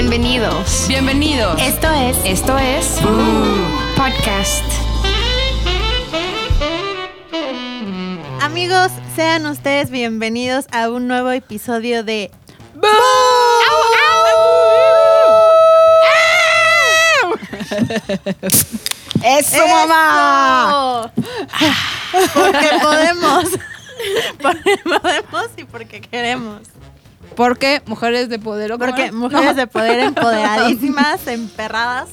Bienvenidos. Bienvenidos. Esto es Esto es Podcast. Amigos, sean ustedes bienvenidos a un nuevo episodio de ¡Eso, mamá! Eso. Porque podemos. Porque podemos y porque queremos. Porque mujeres de poder o cómo Porque era? mujeres de poder empoderadísimas, emperradas.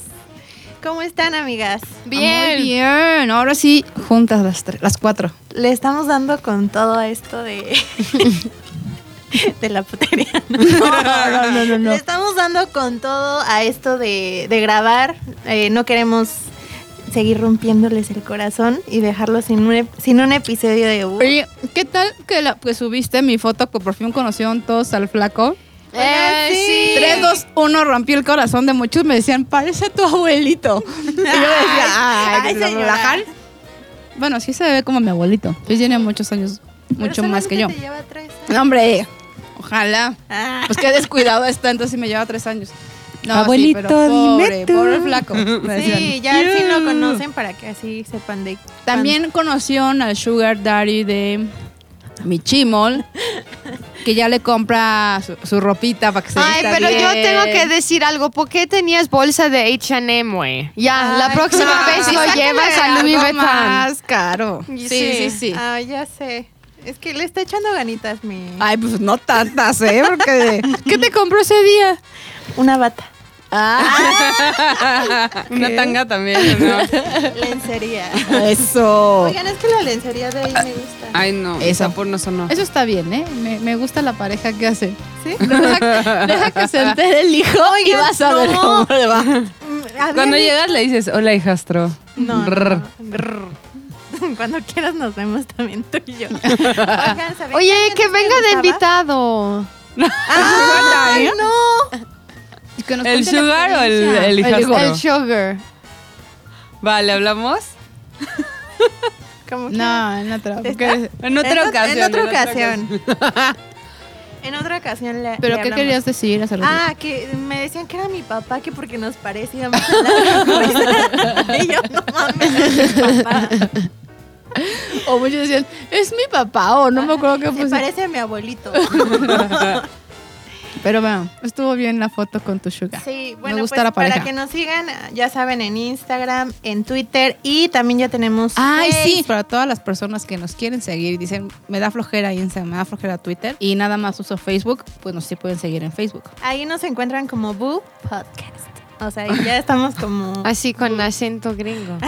¿Cómo están, amigas? Bien. Muy bien. Ahora sí, juntas las, tres, las cuatro. Le estamos dando con todo esto de. de la putería. ¿no? no, no, no, no. Le estamos dando con todo a esto de, de grabar. Eh, no queremos seguir rompiéndoles el corazón y dejarlos sin un, sin un episodio de U. Oye, ¿qué tal que, la, que subiste mi foto que por fin conocieron todos al flaco? Eh, sí. 3, 2, 1, rompí el corazón de muchos. Me decían, parece tu abuelito. Y yo decía, ay, Ay, relajan. Bueno, sí se ve como mi abuelito. Sí tiene muchos años, mucho Pero más que yo. te lleva tres años. No, hombre, ojalá. Ah. Pues qué descuidado está, entonces me lleva tres años. No, Abuelito, sí, pero pobre, dime tú. pobre flaco. Sí, ya sí lo conocen para que así sepan de. También conocieron al Sugar Daddy de mi chimol, que ya le compra su, su ropita para que se Ay, vista pero yo tengo que decir algo. ¿Por qué tenías bolsa de H&M, güey? Ya, la próxima no. vez lo llevas a Louis Vuitton. más caro. Sí, Sí. sí, sí. Ah, ya sé. Es que le está echando ganitas mi. Ay, pues no tantas, ¿eh? Porque... ¿Qué te compró ese día? Una bata. Una tanga también, ¿no? Lencería. Eso. Oigan, es que la lencería de ahí me gusta. Ay, no. Esa por no sonó. Eso está bien, ¿eh? Me, me gusta la pareja que hace. ¿Sí? Deja, deja que se entere el hijo y vas a ver no. cómo le va. Mm, Cuando llegas le dices, hola, hijastro. No, Brr. no. Brr. Cuando quieras nos vemos también tú y yo. Oigan, ¿saben Oye, que me venga de invitado. ¡Ay, no! ¿El sugar o el, el hijastro? El sugar. Vale, ¿hablamos? Que- No, en otra. En otra ot- ocasión. En otra ocasión. en otra ocasión le. ¿Pero le qué hablamos. querías decir? hace? Ah, que me decían que era mi papá, que porque nos parecíamos. Y yo, no mames, es mi papá. O muchos decían, es mi papá, o no me acuerdo qué Se puse. parece a mi abuelito. Pero bueno, estuvo bien la foto con tu sugar. Sí, bueno, me gusta pues la pareja. para que nos sigan, ya saben, en Instagram, en Twitter y también ya tenemos. Ay, sí. Para todas las personas que nos quieren seguir y dicen, me da flojera Instagram, me da flojera Twitter y nada más uso Facebook, pues nos sí pueden seguir en Facebook. Ahí nos encuentran como Boo Podcast. O sea, ya estamos como. Así con acento gringo.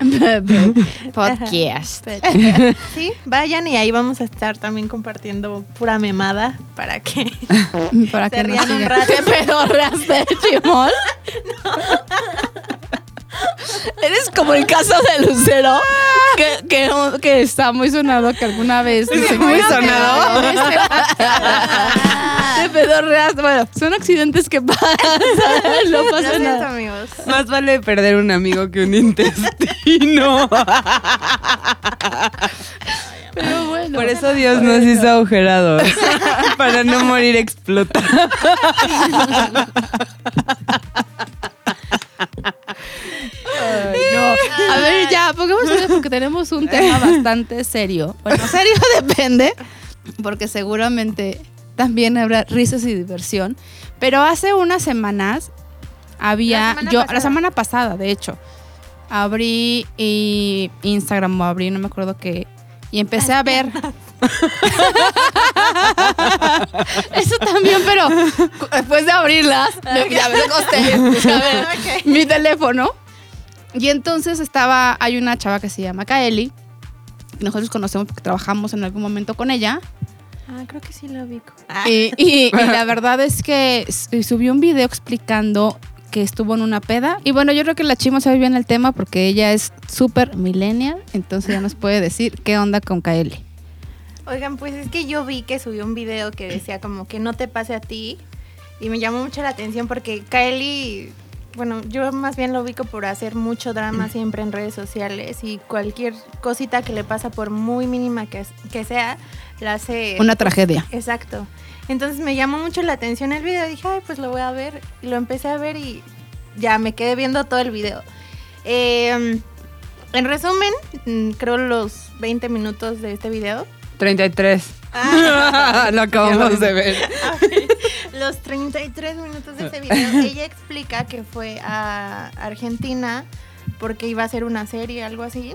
Podcast. Sí, vayan y ahí vamos a estar también compartiendo pura memada para que Para Se que rían un sigan. rato. ¿Qué pedorras de chimol? Eres como el caso de Lucero, que, que, que está muy sonado que alguna vez... ¿Es muy sonado? De pedorreas. Bueno, son accidentes que pasan. No Lo pasa siento, nada. amigos. Más vale perder un amigo que un intestino. Pero bueno. Por eso Dios nos hizo agujerados. Para no morir explotados. No. A ver, ya, pongamos porque tenemos un tema bastante serio. Bueno, serio depende, porque seguramente también habrá risas y diversión. Pero hace unas semanas había, La semana yo, pasada. la semana pasada, de hecho, abrí y Instagram o abrí, no me acuerdo qué, y empecé a ver. Eso también, pero después de abrirlas, me- ya me Ok. mi teléfono. Y entonces estaba, hay una chava que se llama Kaeli. que Nosotros conocemos porque trabajamos en algún momento con ella. Ah, creo que sí lo ubico. Y, y- y la verdad es que subió un video explicando que estuvo en una peda. Y bueno, yo creo que la chima sabe bien el tema porque ella es súper millennial. Entonces ya nos puede decir qué onda con Kaeli. Oigan, pues es que yo vi que subió un video que decía como que no te pase a ti y me llamó mucho la atención porque Kylie, bueno, yo más bien lo ubico por hacer mucho drama siempre en redes sociales y cualquier cosita que le pasa por muy mínima que, que sea, la hace... Una tragedia. Exacto. Entonces me llamó mucho la atención el video. Dije, ay, pues lo voy a ver. Y lo empecé a ver y ya me quedé viendo todo el video. Eh, en resumen, mm, creo los 20 minutos de este video. 33. Lo acabamos de ver. Los 33 minutos de este video, ella explica que fue a Argentina porque iba a hacer una serie, algo así.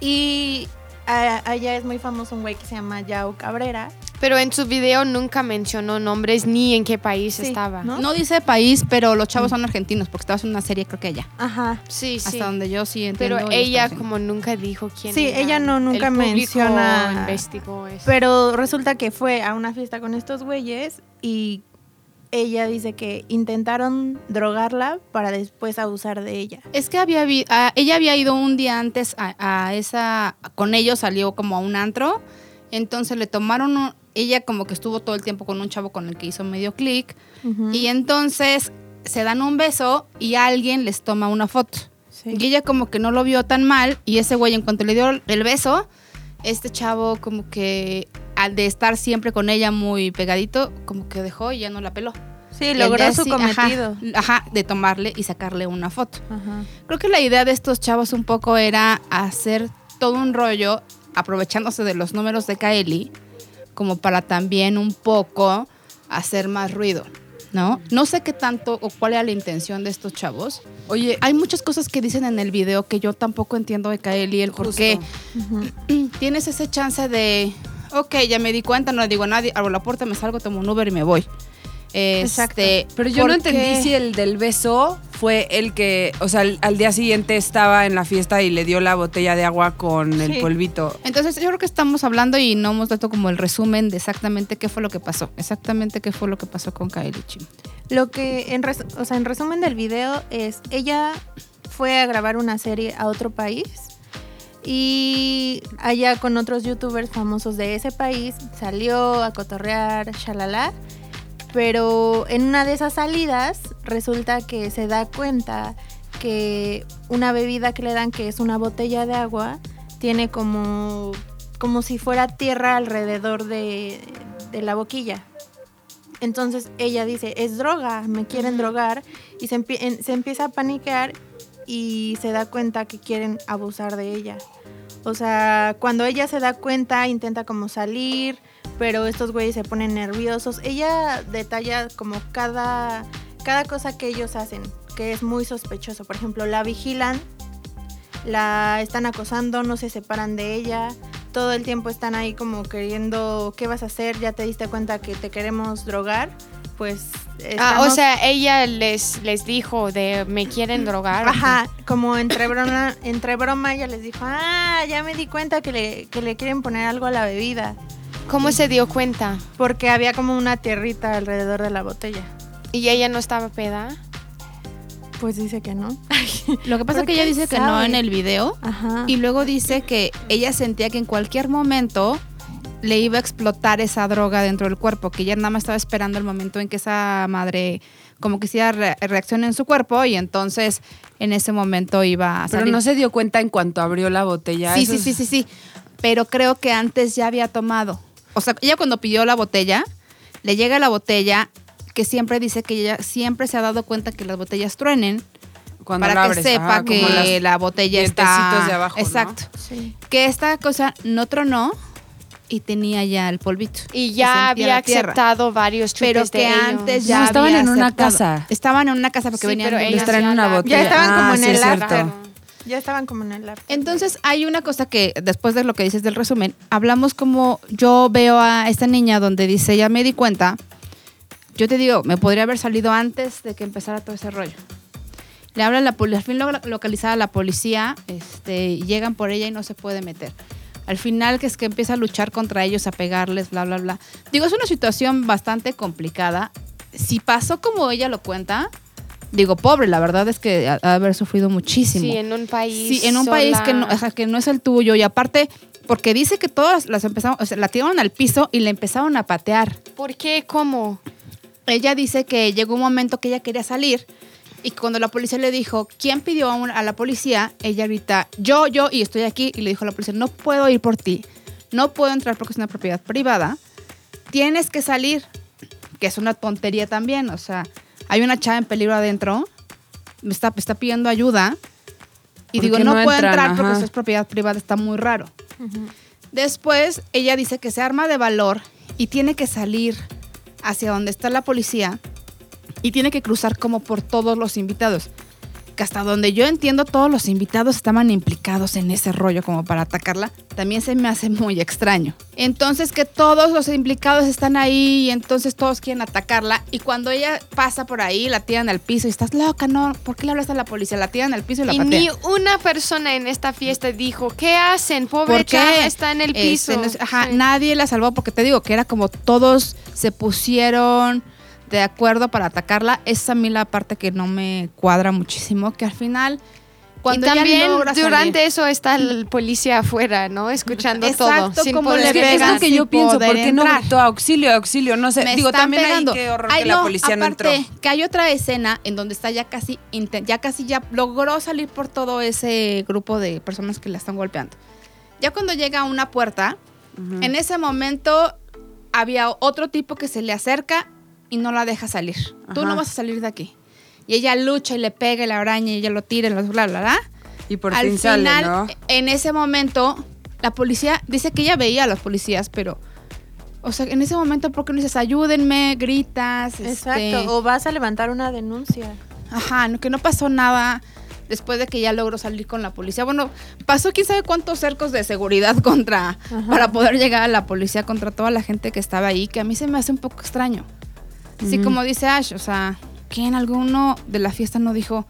Y a- allá es muy famoso un güey que se llama Yao Cabrera. Pero en su video nunca mencionó nombres ni en qué país Sí, estaba. ¿no? No dice país, pero los chavos son argentinos porque estaba haciendo una serie creo que allá. Ajá. Sí, sí. Hasta donde yo sí entiendo. Pero ella en- como nunca dijo quién Sí, era. ella no- nunca El menciona- investigó eso. Pero resulta que fue a una fiesta con estos güeyes y ella dice que intentaron drogarla para después abusar de ella. Es que había vi- ah, ella había ido un día antes a, a esa con ellos salió como a un antro, entonces le tomaron un- ella como que estuvo todo el tiempo con un chavo con el que hizo medio clic Ujú. y entonces se dan un beso y alguien les toma una foto. Sí. Y ella como que no lo vio tan mal y ese güey en cuanto le dio el beso, este chavo como que al de estar siempre con ella muy pegadito, como que dejó y ya no la peló. Sí, logró su ajá, cometido. Ajá, de tomarle y sacarle una foto. Ajá. Creo que la idea de estos chavos un poco era hacer todo un rollo aprovechándose de los números de Kaeli como para también un poco hacer más ruido, ¿no? No sé qué tanto o cuál era la intención de estos chavos. Oye, Hay muchas cosas que dicen en el video que yo tampoco entiendo de Kaeli, el por qué tienes ese chance de, ok, ya me di cuenta, no le digo a nadie, abro la puerta, me salgo, tomo un Uber y me voy. Exacto. Este, pero yo no entendí si el del beso fue el que, o sea, al, al día siguiente estaba en la fiesta y le dio la botella de agua con el Sí. polvito. Entonces yo creo que estamos hablando y no hemos dado como el resumen de exactamente qué fue lo que pasó, exactamente qué fue lo que pasó con Kylie Chim. Lo que, en, res- o sea, en resumen del video, es ella fue a grabar una serie a otro país y allá con otros youtubers famosos de ese país salió a cotorrear, shalala. Pero en una de esas salidas resulta que se da cuenta que una bebida que le dan, que es una botella de agua, tiene como, como si fuera tierra alrededor de, de la boquilla. Entonces ella dice, es droga, me quieren drogar. Y se, se empieza a panicar y se da cuenta que quieren abusar de ella. O sea, cuando ella se da cuenta, intenta como salir, pero estos güeyes se ponen nerviosos. Ella detalla como cada, cada cosa que ellos hacen, que es muy sospechoso. Por ejemplo, la vigilan, la están acosando, no se separan de ella. Todo el tiempo están ahí como queriendo, ¿qué vas a hacer? Ya te diste cuenta que te queremos drogar. Pues... Ah, o estamos- sea, ella les, les dijo de me quieren drogar. Ajá, como entre broma, entre broma ella les dijo, ah, ya me di cuenta que le, que le quieren poner algo a la bebida. ¿Cómo se dio cuenta? Porque había como una tierrita alrededor de la botella. Y ella no estaba peda. Pues dice que no. Lo que pasa es ¿Por que ella dice que no en el video Ajá. y luego dice que ella sentía que en cualquier momento le iba a explotar esa droga dentro del cuerpo, que ella nada más estaba esperando el momento en que esa madre como que hiciera re- reacción en su cuerpo y entonces en ese momento iba a Pero salir. no se dio cuenta en cuanto abrió la botella. Sí, Eso sí, es- sí, sí, sí. Pero creo que antes ya había tomado. O sea, ella cuando pidió la botella, le llega la botella que siempre dice que ella siempre se ha dado cuenta que las botellas truenen Cuando para que abres, sepa ajá, como que la botella está de abajo, ¿no? Exacto. Sí. Que esta cosa no tronó y tenía ya el polvito. Y ya había aceptado varios chupes Pero de que ellos. antes No, ya estaban había en una aceptado. casa. Estaban en una casa porque Sí, venían pero Les traen una la- botella. Ya estaban Ah, como en sí, el after. Ya estaban como en el after. Entonces hay una cosa que después de lo que dices del resumen, hablamos como yo veo a esta niña donde dice, ya me di cuenta, yo te digo, me podría haber salido antes de que empezara todo ese rollo. Le hablan la policía, al fin logra localizar a la policía, este, llegan por ella y no se puede meter. Al final que es que empieza a luchar contra ellos, a pegarles, bla, bla, bla. Digo, es una situación bastante complicada. Si pasó como ella lo cuenta, digo, pobre, la verdad es que ha, ha haber sufrido muchísimo. Sí, en un país. Sí, en un país que no, o sea, que no es el tuyo y aparte porque dice que todas las empezaron, o sea, la tiraron al piso y la empezaron a patear. ¿Por qué? ¿Cómo? Ella dice que llegó un momento que ella quería salir y cuando la policía le dijo, ¿quién pidió a, un- a la policía? Ella grita, yo, yo, y estoy aquí. Y le dijo a la policía, no puedo ir por ti, no puedo entrar porque es una propiedad privada. tienes que salir, que es una tontería también, o sea, hay una chava en peligro adentro, me está, pidiendo ayuda y ¿Por digo, no, no puedo entran? entrar porque Ajá. eso es propiedad privada, está muy raro. Después ella dice que se arma de valor y tiene que salir hacia donde está la policía y tiene que cruzar como por todos los invitados. Que hasta donde yo entiendo todos los invitados estaban implicados en ese rollo como para atacarla, también se me hace muy extraño. Entonces que todos los implicados están ahí y entonces todos quieren atacarla y cuando ella pasa por ahí la tiran al piso y estás loca, no, ¿por qué le hablas a la policía? La tiran al piso y la Y patean. ni una persona en esta fiesta dijo, ¿qué hacen? Pobre chava está en el Este, piso. no sé, ajá, Sí. nadie la salvó porque te digo que era como todos se pusieron de acuerdo para atacarla. Esa a mí la parte que no me cuadra muchísimo, que al final cuando y también logra salir- durante eso está el policía afuera, ¿no? Escuchando todo. Exacto, sin como poder le Es que es pegan lo que yo pienso, poder ¿por qué no gritó auxilio, auxilio? No sé, me digo, están también pegando. ahí qué horror Ay, que la no, policía no entró. aparte, que hay otra escena en donde está ya casi, ya casi ya logró salir por todo ese grupo de personas que la están golpeando. Ya cuando llega a una puerta, en ese momento había otro tipo que se le acerca y no la deja salir. Tú no vas a salir de aquí. Y ella lucha y le pega y la araña y ella lo tira y bla, bla, bla, bla. Y por Al fin final, sale, ¿no? en ese momento, la policía dice que ella veía a los policías, pero, o sea, en ese momento, ¿por qué no dices ayúdenme, gritas? Exacto. este, O vas a levantar una denuncia. Ajá, no, que no pasó nada después de que ya logró salir con la policía. Bueno, pasó quién sabe cuántos cercos de seguridad contra, Ajá. para poder llegar a la policía contra toda la gente que estaba ahí, que a mí se me hace un poco extraño. Así Ujú. como dice Ash, o sea, que en alguno de la fiesta no dijo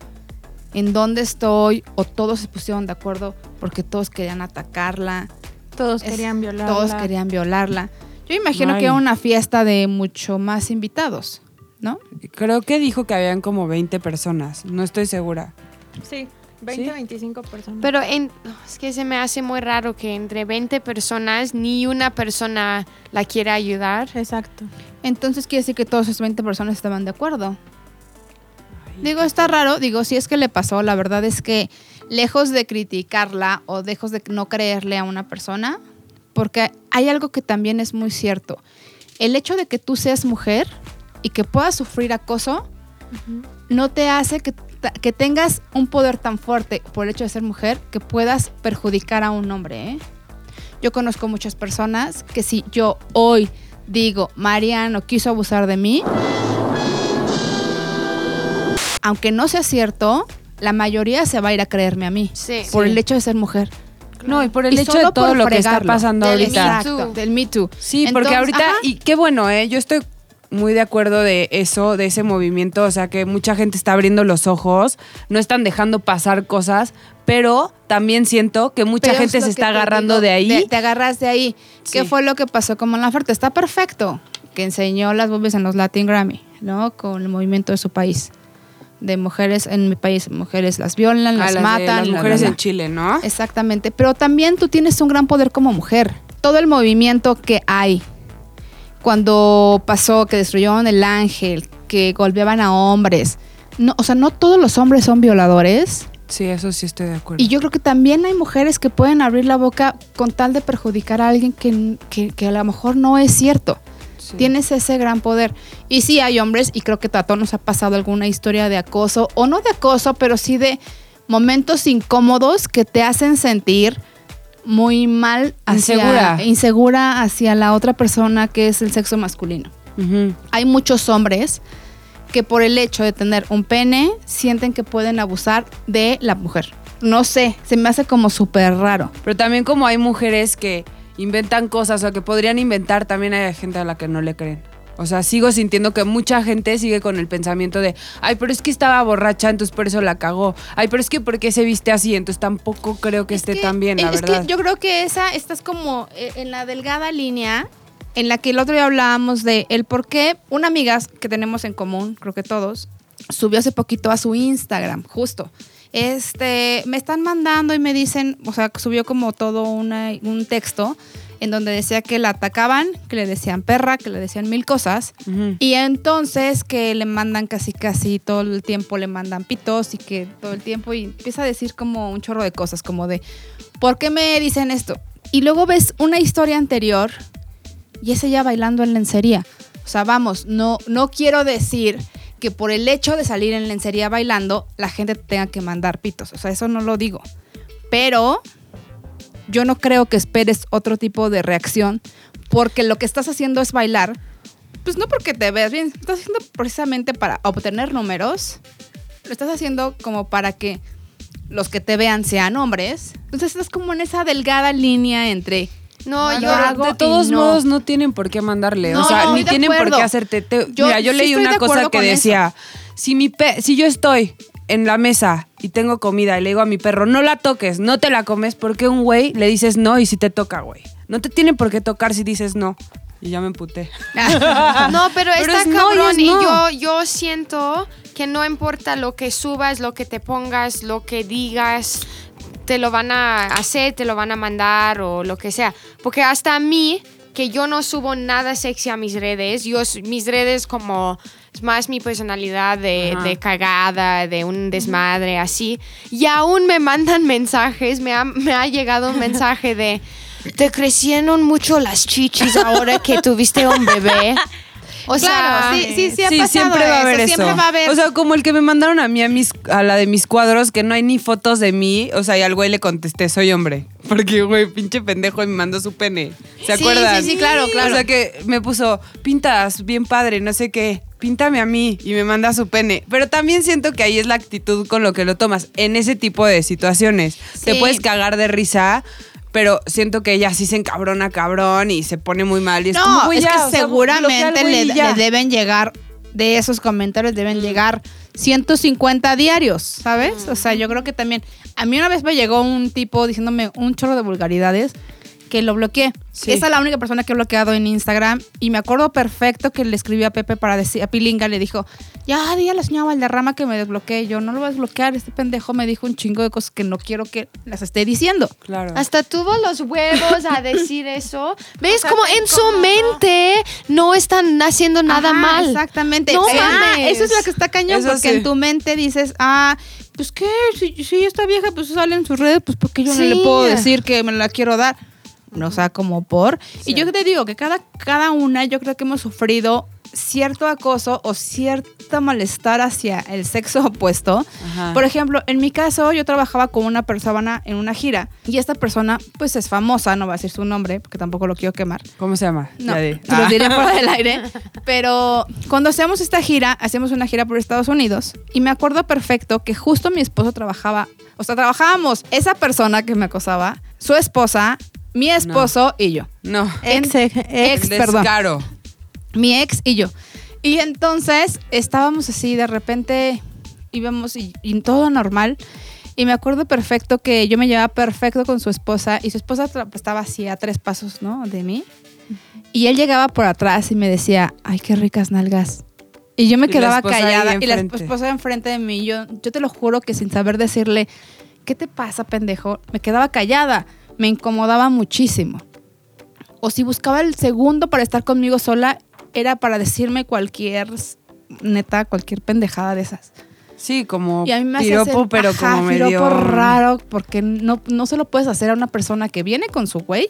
en dónde estoy o todos se pusieron de acuerdo porque todos querían atacarla, Todos Es- querían violarla. todos querían violarla. Yo imagino Ay. que era una fiesta de mucho más invitados, ¿no? Creo que dijo que habían como 20 personas, no estoy segura. Sí, 20, ¿Sí? 25 personas. Pero en, es que se me hace muy raro que entre 20 personas ni una persona la quiera ayudar. Exacto. Entonces quiere decir que todas esas 20 personas estaban de acuerdo. Digo, está raro, digo, si es que le pasó, la verdad es que lejos de criticarla o lejos de no creerle a una persona, porque hay algo que también es muy cierto. El hecho de que tú seas mujer y que puedas sufrir acoso no te hace que, que tengas un poder tan fuerte por el hecho de ser mujer que puedas perjudicar a un hombre. ¿eh? Yo conozco muchas personas que si yo hoy digo, Mariano quiso abusar de mí, aunque no sea cierto, la mayoría se va a ir a creerme a mí. Sí. Por el hecho de ser mujer. No, y por el Y hecho de todo lo que está pasando Del ahorita. Me Exacto, Too. del Me Too. Sí, porque ahorita, ajá. y qué bueno, ¿eh? Yo estoy muy de acuerdo de eso, de ese movimiento, o sea que mucha gente está abriendo los ojos, no están dejando pasar cosas, pero también siento que mucha Pero gente se está agarrando digo, de ahí. Te, te agarras de ahí. ¿Qué fue lo que pasó con Mon Laferte? Está perfecto. Que enseñó las boobies en los Latin Grammy, ¿no? Con el movimiento de su país. De mujeres en mi país, mujeres las violan, las, las de matan. las mujeres en. Chile, ¿no? Exactamente. Pero también tú tienes un gran poder como mujer. Todo el movimiento que hay. Cuando pasó que destruyeron el ángel, que golpeaban a hombres. No, o sea, no todos los hombres son violadores. Sí, eso sí estoy de acuerdo. Y yo creo que también hay mujeres que pueden abrir la boca con tal de perjudicar a alguien que, que- que a lo mejor no es cierto. Sí. Tienes ese gran poder. Y sí hay hombres, y creo que a todos nos ha pasado alguna historia de acoso, o no de acoso, pero sí de momentos incómodos que te hacen sentir muy mal hacia, Insegura. insegura hacia la otra persona que es el sexo masculino. Hay muchos hombres que por el hecho de tener un pene sienten que pueden abusar de la mujer. No sé, se me hace como súper raro. Pero también como hay mujeres que inventan cosas o que podrían inventar, también hay gente a la que no le creen. O sea, sigo sintiendo que mucha gente sigue con el pensamiento de, ay, pero es que estaba borracha, entonces por eso la cagó. Ay, pero es que ¿por qué se viste así? Entonces tampoco creo que Es esté que- tan bien, la es verdad. que yo creo que esa estás como eh, en la delgada línea en la que el otro día hablábamos de el por qué una amiga que tenemos en común, creo que todos, subió hace poquito a su Instagram, justo. Este, me están mandando y me dicen, o sea, subió como todo una- un texto en donde decía que la atacaban, que le decían perra, que le decían mil cosas. Y entonces que le mandan casi casi todo el tiempo, le mandan pitos y que todo el tiempo y empieza a decir como un chorro de cosas, como de, ¿por qué me dicen esto? Y luego ves una historia anterior y es ella bailando en lencería. O sea, vamos, no, no quiero decir que por el hecho de salir en lencería bailando, la gente te tenga que mandar pitos. O sea, eso no lo digo. Pero yo no creo que esperes otro tipo de reacción, porque lo que estás haciendo es bailar. Pues no porque te veas bien, estás haciendo precisamente para obtener números. Lo estás haciendo como para que los que te vean sean hombres. Entonces estás como en esa delgada línea entre No, No, yo lo hago de todos no. modos no tienen por qué mandarle, No, o sea, estoy ni tienen por qué hacerte. te- Yo mira, yo sí leí una cosa que decía, si mi pe si yo estoy en la mesa y tengo comida y le digo a mi perro, no la toques, no te la comes, porque un güey le dices no y si te toca, güey. No te tienen por qué tocar si dices no. Y ya me emputé. No, pero, Pero está es no y cabrón y no. yo, yo siento que no importa lo que subas, lo que te pongas, lo que digas, te lo van a hacer, te lo van a mandar o lo que sea. Porque hasta a mí, que yo no subo nada sexy a mis redes, yo, mis redes como es más mi personalidad de, de cagada, de un desmadre, así. Y aún me mandan mensajes, me ha, me ha llegado un mensaje de, te crecieron mucho las chichis ahora que tuviste un bebé. O sea, Claro, sí, sí, sí ha sí, pasado siempre va a haber eso. Siempre va a haber. O sea, como el que me mandaron a mí a mis a la de mis cuadros que no hay ni fotos de mí, o sea, y al güey le contesté, "Soy hombre." Porque güey, pinche pendejo y me mandó su pene. ¿Se Sí, acuerdan? sí, sí, claro, claro. O sea, que me puso, "Pintas bien padre, no sé qué." Píntame a mí y me manda su pene. Pero también siento que ahí es la actitud con lo que lo tomas. En ese tipo de situaciones. Te puedes cagar de risa, pero siento que ella sí se encabrona cabrón y se pone muy mal. Y es como, no, güey, es ya, que o sea, seguramente le, deben llegar, de esos comentarios deben llegar 150 diarios, ¿sabes? O sea, yo creo que también, a mí una vez me llegó un tipo diciéndome un chorro de vulgaridades que lo bloqueé. Sí. Esa es la única persona que he bloqueado en Instagram y me acuerdo perfecto que le escribí a Pepe para decir, a Pilinga le dijo, ya di a la señora Valderrama que me desbloquee. Yo no lo voy a desbloquear, este pendejo me dijo un chingo de cosas que no quiero que las esté diciendo. Claro. Hasta tuvo los huevos a decir eso. ¿Ves? sea, Como qué en su mente no están haciendo nada Ajá, mal. Exactamente. No Ah, eso es lo que está cañón, Eso porque sí. en tu mente dices, ah, pues qué, si, si esta vieja pues sale en sus redes, pues porque yo no le puedo decir que me la quiero dar. No, o sea, como por. Y yo te digo que cada, cada una, yo creo que hemos sufrido cierto acoso o cierto malestar hacia el sexo opuesto. Ajá. Por ejemplo, en mi caso, yo trabajaba con una persona en una gira y esta persona, pues es famosa, no va a decir su nombre porque tampoco lo quiero quemar. ¿Cómo se llama? No, los diré fuera del aire. Pero cuando hacemos esta gira, hacemos una gira por Estados Unidos. Y me acuerdo perfecto que justo mi esposo trabajaba, o sea, trabajábamos esa persona que me acosaba, su esposa, mi esposo y yo. No. Ex, ex, perdón. descaro. Mi ex y yo. Y entonces estábamos así, de repente íbamos y, y todo normal. Y me acuerdo perfecto que yo me llevaba perfecto con su esposa y su esposa tra- estaba así a tres pasos, ¿no? De mí. Y él llegaba por atrás y me decía, ay, qué ricas nalgas. Y yo me quedaba callada y la esposa enfrente de mí. Yo, yo te lo juro que sin saber decirle, ¿qué te pasa, pendejo? Me quedaba callada. Me incomodaba muchísimo. O si buscaba el segundo para estar conmigo sola, era para decirme cualquier, neta, cualquier pendejada de esas. Sí, como Y a mí me piropo, sen- pero ajá, como piropo medio... raro, porque no, no se lo puedes hacer a una persona que viene con su güey.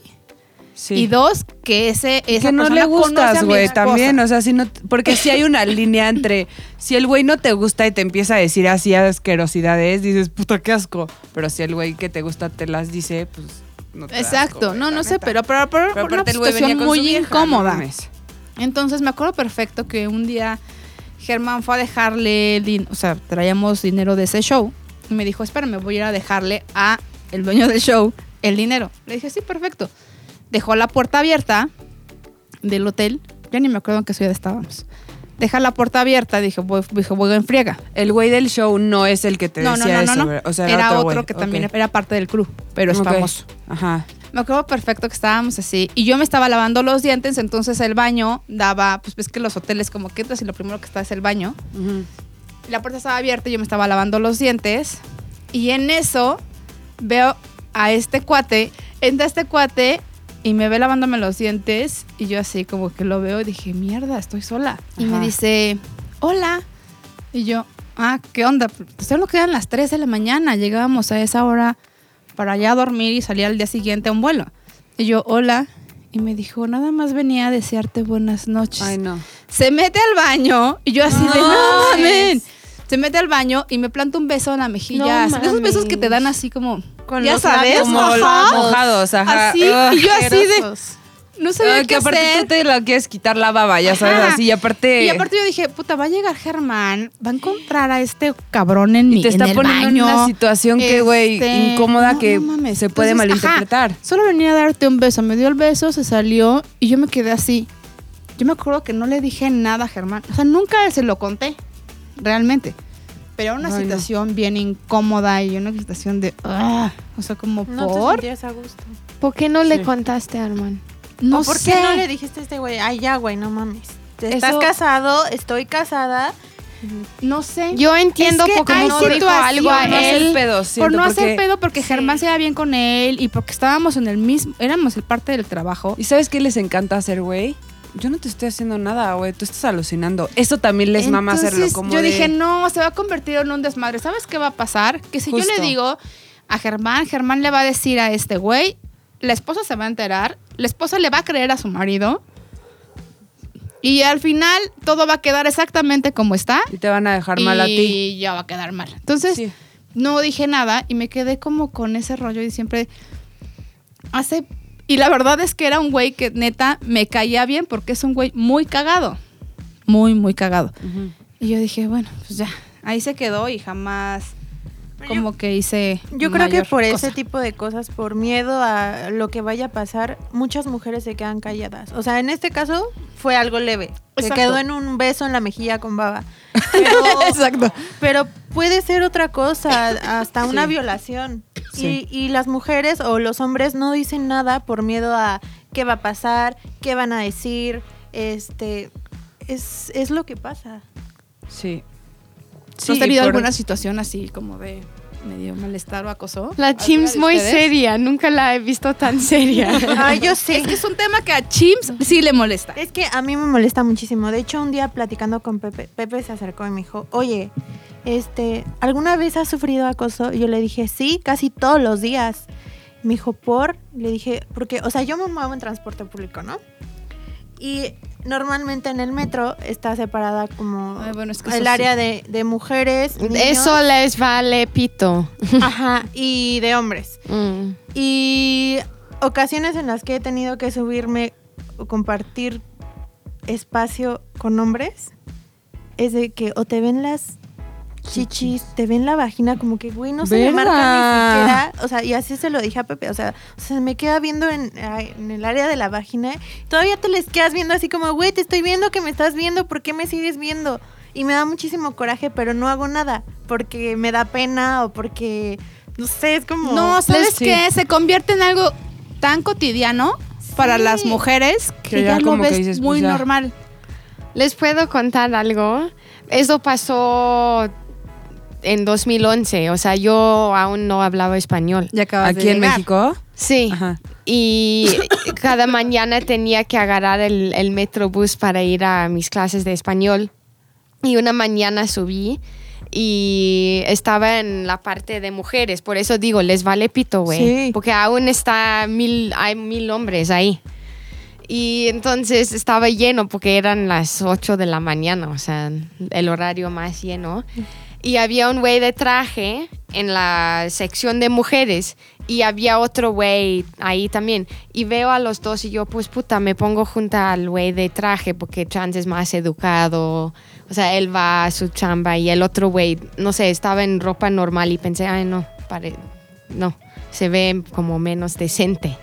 Sí. Y dos, que ese, esa que no persona le gustas, güey, también, o sea, si no, porque si hay una línea entre, si el güey no te gusta y te empieza a decir así asquerosidades, dices, puta, qué asco, pero si el güey que te gusta te las dice, pues, no te da asco, Exacto, güey, no, no sé, pero, pero, pero, Pero una situación muy no incómoda. Entonces me acuerdo perfecto que un día Germán fue a dejarle, o sea, traíamos dinero de ese show y me dijo, espérame, voy a ir a dejarle a el dueño del show el dinero. Le dije, sí, perfecto. Dejó la puerta abierta del hotel, ya ni me acuerdo en qué ciudad estábamos. Deja la puerta abierta, dije, voy, dije, voy en friega. El güey del show no es el que te No, no, decía no, eso. O sea, era otro, güey. que también era parte del crew, pero es famoso. Ajá. Me acuerdo perfecto que estábamos así. Y yo me estaba lavando los dientes, entonces el baño daba, pues ves que los hoteles como que entras y lo primero que está es el baño. La puerta estaba abierta y yo me estaba lavando los dientes. Y en eso veo a este cuate, entra este cuate y me ve lavándome los dientes. Y yo así como que lo veo y dije, mierda, estoy sola. Y me dice, hola. Y yo, ah, ¿qué onda? Pues solo quedan las 3 de la mañana. Llegábamos a esa hora para ya dormir y salir al día siguiente a un vuelo. Y yo, hola. Y me dijo, nada más venía a desearte buenas noches. Ay, no. Se mete al baño y yo así de, no mames. Se mete al baño y me planta un beso en la mejilla. No esos besos que te dan así como, Con ya los sabes, labios Como ajá. mojados, ajá. Así, y yo así de, no sabía Ay, qué que aparte hacer. tú te lo quieres quitar la baba, ya sabes, Ajá. así. Y aparte. Y aparte yo dije, puta, va a llegar Germán, va a encontrar a este cabrón en mi y te está en poniendo baño. en una situación que, güey, Este, incómoda no, que no mames. se puede Entonces, malinterpretar. ajá, solo venía a darte un beso. Me dio el beso, se salió y yo me quedé así. Yo me acuerdo que no le dije nada a Germán. O sea, nunca se lo conté, realmente. Pero era una Ay, no. situación bien incómoda y una situación de... ah, o sea, como No te por... sentías a gusto. ¿Por qué no le contaste, Arman? No ¿O por sé. qué no le dijiste a este güey? Ay, ya, güey, no mames. Te Estás Eso- casado, estoy casada. No sé. Yo entiendo Es que porque hay no dijo algo a él. pedo, por no porque- hacer pedo porque Sí. Germán se iba bien con él y porque estábamos en el mismo... Éramos el parte del trabajo. ¿Y sabes qué les encanta hacer, güey? Yo no te estoy haciendo nada, güey. Tú estás alucinando. Eso también les mama hacerlo. Como yo de- dije, no, se va a convertir en un desmadre. ¿Sabes qué va a pasar? Que si yo le digo a Germán, Germán le va a decir a este güey, la esposa se va a enterar, la esposa le va a creer a su marido. Y al final todo va a quedar exactamente como está. Y te van a dejar mal a ti. Y ya va a quedar mal. Entonces, Sí. no dije nada y me quedé como con ese rollo y siempre hace... Y la verdad es que era un güey que neta me caía bien porque es un güey muy cagado. Muy, muy cagado. Y yo dije, bueno, pues ya, ahí se quedó y jamás como que hice. Yo creo que por cosa. ese tipo de cosas, por miedo a lo que vaya a pasar, muchas mujeres se quedan calladas. O sea, en este caso fue algo leve. Se quedó en un beso en la mejilla con baba. Pero, Exacto. pero puede ser otra cosa, hasta una violación. Sí. Y, y las mujeres o los hombres no dicen nada por miedo a qué va a pasar, qué van a decir. Este es, es lo que pasa. Sí. ¿Tú has tenido por- alguna situación así como de medio malestar o acoso? La ¿Alguna Chims muy ustedes? seria, nunca la he visto tan seria. Ay, yo sé. Es que es un tema que a Chims sí le molesta. Es que a mí me molesta muchísimo. De hecho, un día platicando con Pepe, Pepe se acercó y me dijo, oye, este, ¿alguna vez has sufrido acoso? Y yo le dije, sí, casi todos los días. Me dijo, ¿por? Le dije, porque, o sea, yo me muevo en transporte público, ¿no? Y normalmente en el metro está separada como Ay, bueno, es que el área de, de mujeres, niños, Eso les vale pito. ajá, y de hombres. Mm. Y ocasiones en las que he tenido que subirme o compartir espacio con hombres es de que o te ven las chichis, te ven la vagina como que, güey, no se me marca ni siquiera. O sea, y así se lo dije a Pepe. O sea, se me queda viendo en, en el área de la vagina. Todavía te les quedas viendo así como, güey, te estoy viendo que me estás viendo, ¿por qué me sigues viendo? Y me da muchísimo coraje, pero no hago nada porque me da pena o porque, no sé, es como... No, ¿sabes Sí. qué? Se convierte en algo tan cotidiano para las mujeres que, Que ya, ya lo como que ves dices, muy pues ya. normal. Les puedo contar algo. Eso pasó en 2011. O sea, yo aún no hablaba español. Ya acabas Aquí en México. Sí. Ajá. Y cada mañana tenía que agarrar el, el metrobús para ir a mis clases de español. Y una mañana subí y estaba en la parte de mujeres. Por eso digo, les vale pito, güey. Sí. Porque aún está mil, hay mil hombres ahí. Y entonces estaba lleno porque eran las 8 de la mañana, o sea, el horario más lleno. Y había un güey de traje en la sección de mujeres y había otro güey ahí también. Y veo a los dos y yo, pues puta, me pongo junto al güey de traje porque Chance es más educado. O sea, él va a su chamba y el otro güey, no sé, estaba en ropa normal y pensé, ay, no, pare, no, se ve como menos decente.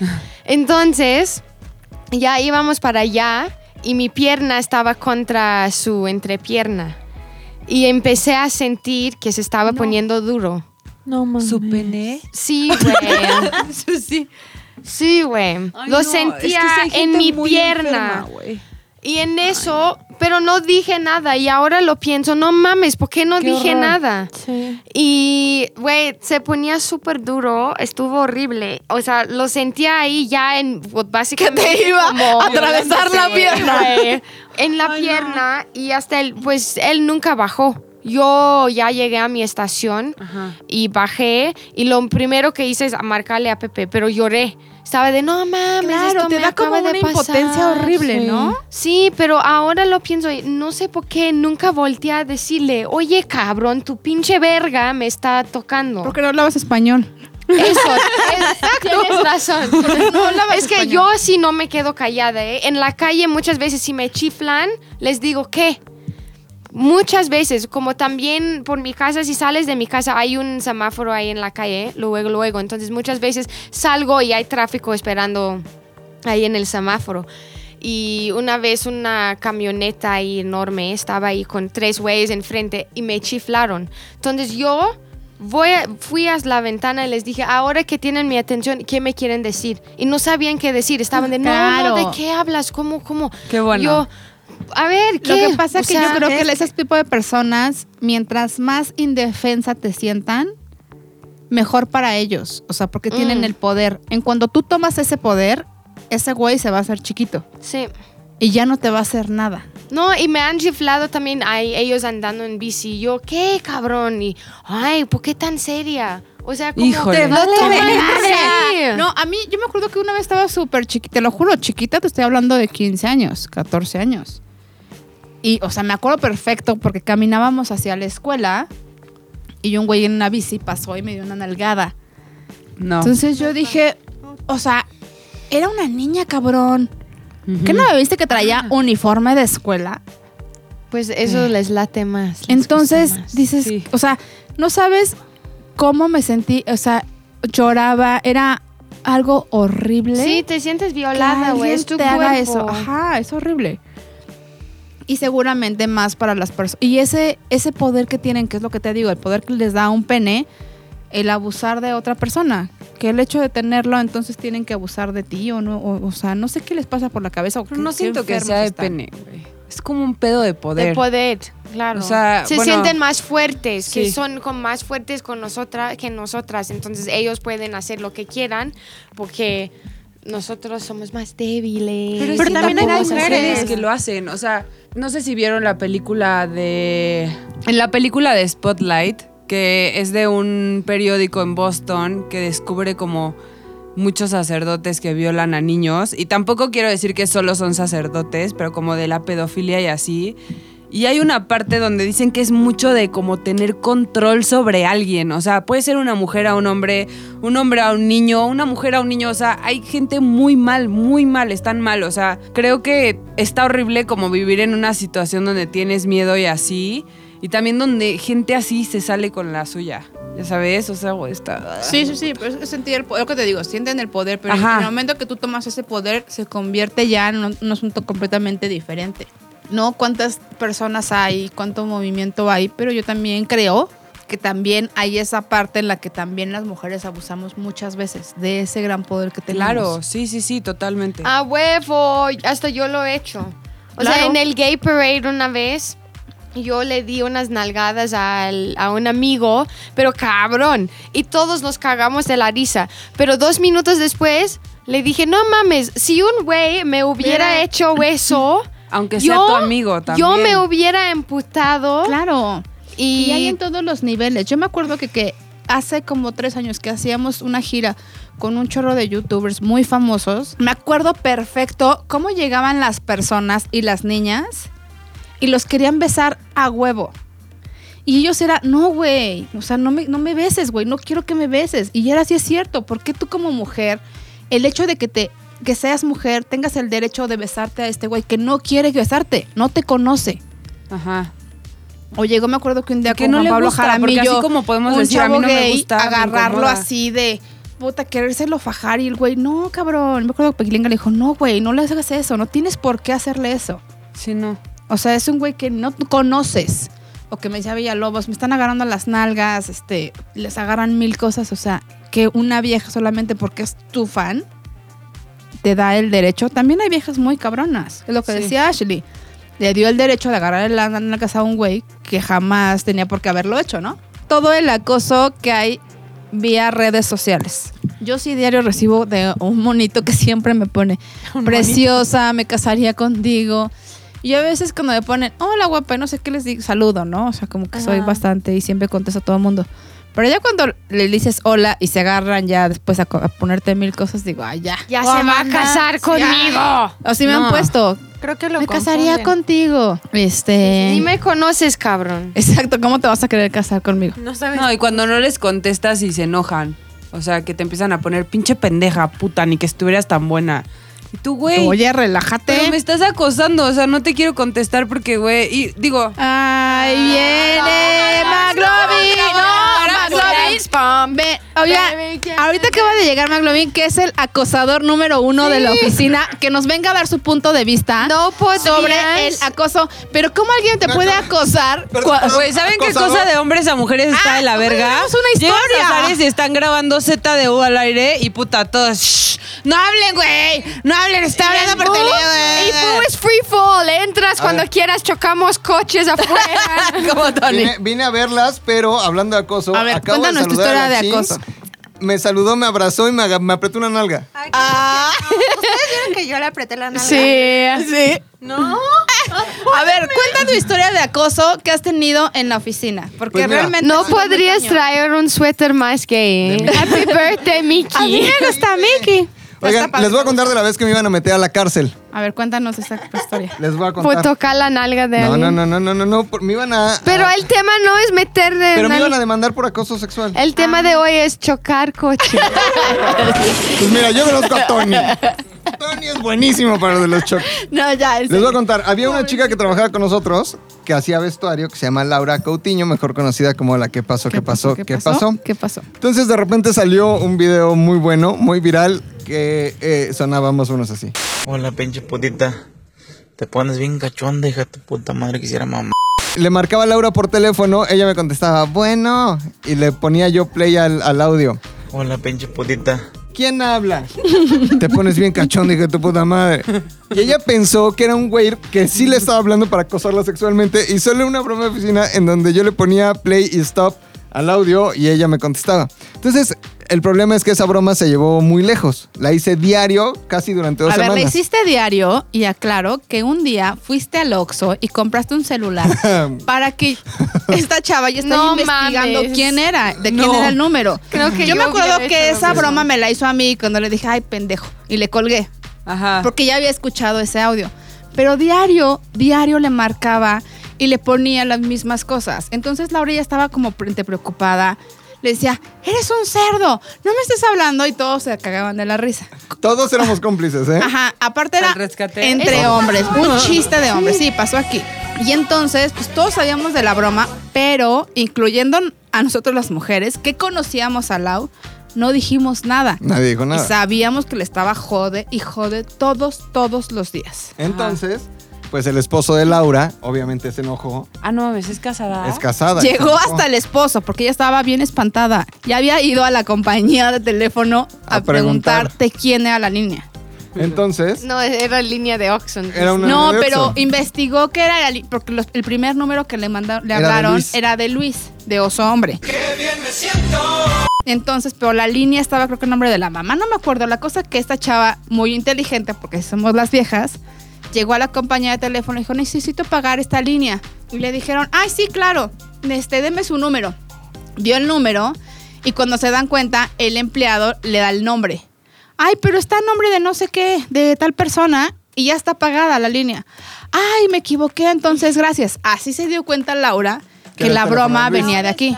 Entonces, ya íbamos para allá y mi pierna estaba contra su entrepierna. Y empecé a sentir que se estaba poniendo duro. No mames. Su pene. Sí, güey. sí. Sí, güey. Lo sentía en mi pierna. Y en eso, pero no dije nada. Y ahora lo pienso, no mames, ¿por qué no Qué dije horror. nada? Sí. Y, güey, se ponía súper duro, estuvo horrible. O sea, lo sentía ahí ya en, pues, básicamente te iba como a atravesar la pierna. en la pierna y hasta él, pues él nunca bajó. Yo ya llegué a mi estación Ajá. y bajé y lo primero que hice es marcarle a Pepe, pero lloré. Estaba de, no mames, Claro, esto te me da como acaba una impotencia pasar". horrible, sí. ¿no? Sí, pero ahora lo pienso, y no sé por qué nunca volteé a decirle, oye cabrón, tu pinche verga me está tocando. Porque no hablabas español. Eso, es- tienes razón. es que español. yo sí no me quedo callada. ¿eh? En la calle muchas veces si me chiflan, les digo, ¿qué? Muchas veces, como también por mi casa, si sales de mi casa, hay un semáforo ahí en la calle, ¿eh? luego, luego. Entonces muchas veces salgo y hay tráfico esperando ahí en el semáforo. Y una vez una camioneta ahí enorme estaba ahí con tres güeyes enfrente y me chiflaron. Entonces yo voy a- fui a la ventana y les dije, ahora que tienen mi atención, ¿qué me quieren decir? Y no sabían qué decir. Estaban de, no, no, ¿de qué hablas? ¿Cómo, cómo? Qué bueno. Yo, a ver, ¿qué? Lo que pasa O es que sea, yo creo que es- ese tipo de personas, mientras más indefensa te sientan, mejor para ellos. O sea, porque tienen Mm. el poder. En cuando tú tomas ese poder, ese güey se va a hacer chiquito Sí. y ya no te va a hacer nada. No, y me han chiflado también ay, ellos andando en bici. Yo, ¿qué, cabrón? Y, ay, ¿por qué tan seria? O sea, como... Híjole. Te Vale así. No, a mí, yo me acuerdo que una vez estaba súper chiquita, te lo juro, chiquita, te estoy hablando de 15 años, 14 años. Y, o sea, me acuerdo perfecto porque caminábamos hacia la escuela y un güey en una bici pasó y me dio una nalgada. No. Entonces yo dije, o sea, era una niña, cabrón. ¿Qué no me viste que traía uniforme de escuela? Pues eso les late más. les Entonces más. dices, Sí. o sea, no sabes cómo me sentí, o sea, lloraba, era algo horrible. Sí, te sientes violada, güey. Es tu te haga eso. Ajá, es horrible. Y seguramente más para las personas. Y ese, ese poder que tienen, que es lo que te digo, el poder que les da un pene, el abusar de otra persona. Que el hecho de tenerlo, entonces tienen que abusar de ti o no. O, o sea, no sé qué les pasa por la cabeza. o Pero qué- no siento que sea de están. pene, güey. Es como un pedo de poder. De poder, claro. O sea, se bueno, sienten más fuertes, que son con más fuertes con nosotras que nosotras. Entonces ellos pueden hacer lo que quieran porque nosotros somos más débiles. Pero, Pero sí, también hay mujeres. que lo hacen. O sea, no sé si vieron la película de. En la película de Spotlight, que es de un periódico en Boston que descubre como muchos sacerdotes que violan a niños. Y tampoco quiero decir que solo son sacerdotes, pero como de la pedofilia y así. Y hay una parte donde dicen que es mucho de como tener control sobre alguien. O sea, puede ser una mujer a un hombre, un hombre a un niño, una mujer a un niño. O sea, hay gente muy mal, muy mal, están mal. O sea, creo que está horrible como vivir en una situación donde tienes miedo y así. Y también donde gente así se sale con la suya. Ya sabes, o sea, güey, está... Sí, sí, sí, pero es sentir el poder, lo que te digo, sienten el poder, pero Ajá. en el momento que tú tomas ese poder se convierte ya en un, un asunto completamente diferente. No cuántas personas hay, cuánto movimiento hay, pero yo también creo que también hay esa parte en la que también las mujeres abusamos muchas veces de ese gran poder que tenemos. Claro, sí, sí, sí, totalmente. A huevo, hasta yo lo he hecho. O sea, en el Gay Parade una vez, yo le di unas nalgadas al- a un amigo, pero cabrón. Y todos nos cagamos de la risa. Pero dos minutos después, le dije, no mames, si un güey me hubiera Hubiera- hecho eso, Aunque sea yo, tu amigo también. yo me hubiera emputado. Claro. Y, Y hay en todos los niveles. Yo me acuerdo que, que hace como tres años que hacíamos una gira con un chorro de youtubers muy famosos. Me acuerdo perfecto cómo llegaban las personas y las niñas y los querían besar a huevo. Y ellos era, no, güey, o sea, no me, no me beses, güey, no quiero que me beses. Y era así es cierto, porque tú como mujer, el hecho de que te que seas mujer, tengas el derecho de besarte a este güey que no quiere besarte, no te conoce. Ajá. O llegó, me acuerdo que un día Que con no Juan le Pablo gusta, Jaramillo, así como podemos un decir, a mí me gay, gusta, agarrarlo así de, puta, querérselo fajar y el güey, no, cabrón. Me acuerdo que Pequilinga le dijo, no, güey, no le hagas eso, no tienes por qué hacerle eso. Sí, no. O sea, es un güey que no conoces. O que me decía Villalobos, me están agarrando las nalgas, este, les agarran mil cosas. O sea, que una vieja solamente porque es tu fan te da el derecho. También hay viejas muy cabronas. Es lo que Sí. decía Ashley. Le dio el derecho de agarrar las nalgas a un güey que jamás tenía por qué haberlo hecho, ¿no? Todo el acoso que hay vía redes sociales. Yo sí diario recibo de un monito que siempre me pone preciosa, me casaría contigo. Y a veces cuando me ponen, hola guapa, no sé qué les digo, saludo, ¿no? O sea, como que soy bastante y siempre contesto a todo el mundo. Pero ya cuando le dices hola y se agarran ya después a, ponerte mil cosas, digo, ay, ya. Ya se va a casar ya. conmigo. O si me No. han puesto, Creo que lo me casaría contigo. Este. Ni me conoces, cabrón. Exacto, ¿cómo te vas a querer casar conmigo? No sabes. No, y cuando no les contestas y se enojan. O sea, que te empiezan a poner pinche pendeja, puta, ni que estuvieras tan buena. Y tú, güey. Oye, relájate. Pero me estás acosando, o sea, no te quiero contestar porque, güey, y digo, Ay, viene. No, Ven, oiga, ahorita acaba de llegar McLovin, que es el acosador número uno de la oficina, que nos venga a dar su punto de vista No podrías. sobre el acoso. Pero ¿cómo alguien te puede acosar? Pero- cua- pero- güey, ¿saben qué acosador. cosa de hombres a mujeres está Ah, de la hombre, verga? tenemos una historia. y están grabando ZDU al aire y puta, todos, "Shh, no hablen, güey, no hablen, está hablando por teléfono. Y Boo es free fall. Entras A cuando ver. quieras, chocamos coches afuera. Como Tony. Vine, vine a verlas, pero hablando de acoso, A ver, acabo de cuéntanos tu saludar historia de Chins, acoso. Me saludó, me abrazó y me, aga- me apretó una nalga. Ay, qué tierno. ¿Ustedes vieron que yo le apreté la nalga? sí. Sí. No. A ver, cuenta tu historia de acoso que has tenido en la oficina. Porque Pues mira. realmente. No podrías traer un suéter más gay. Happy birthday, A mí Mickey. me gusta Mickey. Oigan, les voy a contar de la vez que me iban a meter a la cárcel. A ver, cuéntanos esa historia. Les voy a contar. tocar la nalga de No, alguien. no, no, no, no, no, no, por- me iban a... Pero a- el tema no es meter de Pero me iban a demandar por acoso sexual. El tema de hoy es chocar coche. Pues mira, yo conozco a Tony. Tony es buenísimo para lo de los choques. No, ya, Les voy a contar, había una chica que trabajaba con nosotros que hacía vestuario que se llama Laura Coutinho, mejor conocida como la que pasó, qué pasó, qué pasó. ¿Qué pasó? Entonces de repente salió un video muy bueno, muy viral, que eh, sonábamos unos así. Hola, pinche putita. Te pones bien cachonda, hija tu puta madre. Quisiera mamá. Le marcaba a Laura por teléfono, ella me contestaba, bueno, y le ponía yo play al, al audio. Hola, pinche putita. ¿Quién habla? Te pones bien cachonda, hija de tu puta madre. Y ella pensó que era un güey que sí le estaba hablando para acosarla sexualmente y solo una broma de oficina en donde yo le ponía play y stop al audio y ella me contestaba. Entonces, el problema es que esa broma se llevó muy lejos. La hice diario casi durante dos A ver, semanas. le hiciste diario y aclaro que un día fuiste al Oxxo y compraste un celular para que esta chava ya está No investigando mames. quién era, de quién No. era el número. Creo que yo, yo me acuerdo que esa broma me la hizo a mí cuando le dije, ay, pendejo, y le colgué. Ajá. porque ya había escuchado ese audio. Pero diario, diario le marcaba y le ponía las mismas cosas. Entonces Laura ya estaba como pre- preocupada. Le decía, eres un cerdo, no me estés hablando y todos se cagaban de la risa. Todos éramos cómplices, ¿eh? Ajá, aparte era entre Eso hombres, un chiste de hombres, sí, pasó aquí. Y entonces, pues todos sabíamos de la broma, pero incluyendo a nosotros las mujeres que conocíamos a Lau, no dijimos nada. Nadie dijo Y nada. sabíamos que le estaba jode y jode todos, todos los días. Entonces, pues el esposo de Laura, obviamente se enojó. Ah, no mames, es casada. Es casada. Llegó hasta el esposo porque ella estaba bien espantada. Ya había ido a la compañía de teléfono a, A preguntar. preguntarte quién era la línea. Entonces, No, era línea de Oxxon. Era una- No, de pero investigó que era la porque los- el primer número que le mandaron, le Era hablaron era de Luis, de Oso Hombre. Entonces, pero la línea estaba creo que el nombre de la mamá, no me acuerdo. La cosa que esta chava, muy inteligente, porque somos las viejas, llegó a la compañía de teléfono y dijo, necesito pagar esta línea. Y le dijeron, ay, sí, claro, este, deme su número. Dio el número y cuando se dan cuenta, el empleado le da el nombre. Ay, pero está el nombre de no sé qué, de tal persona, y ya está pagada la línea. Ay, me equivoqué, entonces gracias. Así se dio cuenta Laura Que la broma venía de aquí.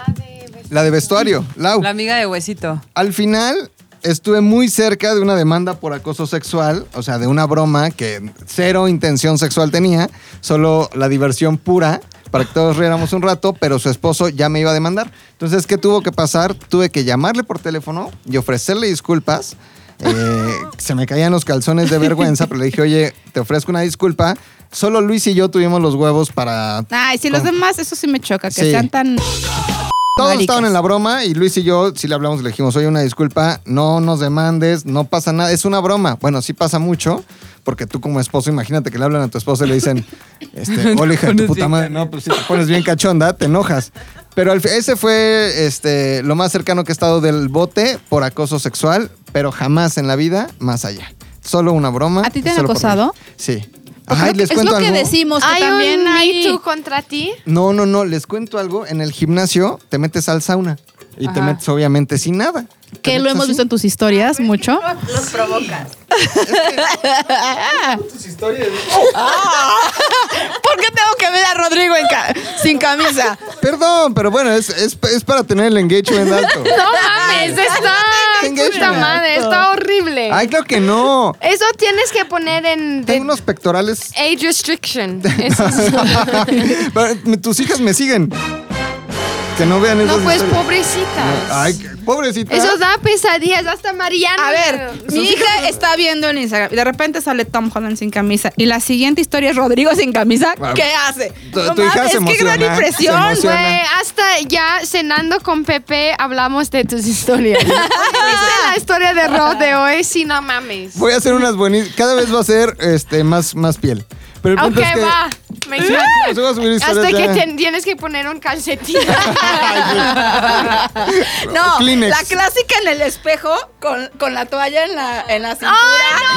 la de vestuario, Lau. La amiga de Huesito. Al final estuve muy cerca de una demanda por acoso sexual, o sea, de una broma que cero intención sexual tenía, solo la diversión pura para que todos riéramos un rato, pero su esposo ya me iba a demandar. Entonces, ¿qué tuvo que pasar? Tuve que llamarle por teléfono y ofrecerle disculpas. Eh, se me caían los calzones de vergüenza, pero le dije, oye, te ofrezco una disculpa. Solo Luis y yo tuvimos los huevos para... Ay, si los demás, eso sí me choca, que Sí. sean tan... Todos Maricas. estaban en la broma y Luis y yo sí le hablamos le dijimos, oye, una disculpa, no nos demandes, no pasa nada, es una broma. Bueno, sí pasa mucho, porque tú como esposo, imagínate que le hablan a tu esposo y le dicen, este, hola hija de tu puta madre, no, pues si te pones bien cachonda, te enojas. Pero ese fue este, lo más cercano que he estado del bote por acoso sexual, pero jamás en la vida más allá. Solo una broma. ¿A ti te han acosado? Sí. Ay, les es cuento lo que algo. decimos, que ¿Hay también un hay... Me Too contra ti? No, no, no, les cuento algo. En el gimnasio te metes al sauna. Y te Ajá. metes obviamente sin nada. Que lo hemos así. visto en tus historias mucho. Los provocas. Tus historias. ¿Por qué tengo que ver a Rodrigo en ca- sin camisa? Perdón, pero bueno, es, es, es para tener el engagement alto. No mames, está Engagement. puta madre, está horrible. Ay, claro que no. Eso tienes que poner en Tengo unos pectorales. age restriction. Eso es- Pero tus hijas me siguen. Que no vean esas no, pues historias. pobrecitas. Ay, qué- pobrecita. Eso da pesadillas, hasta Mariana. A ver, mi hija está viendo en Instagram y de repente sale Tom Holland sin camisa y la siguiente historia es Rodrigo sin camisa. ¿Qué hace? tu- No tu hija se qué gran emociona, se impresión. Güey, hasta ya cenando con Pepe hablamos de tus historias. ¿Viste la historia de Rod de hoy? Sí, no mames. Voy a hacer unas buenísimas. Cada vez va a ser este, más, más piel. Pero el punto Ok, es que. va. Me encanta. Pues voy a subir historias Hasta que ya. tienes que poner un calcetín. No, Kleenex. la clásica en el espejo con, con la toalla en la, en la cintura.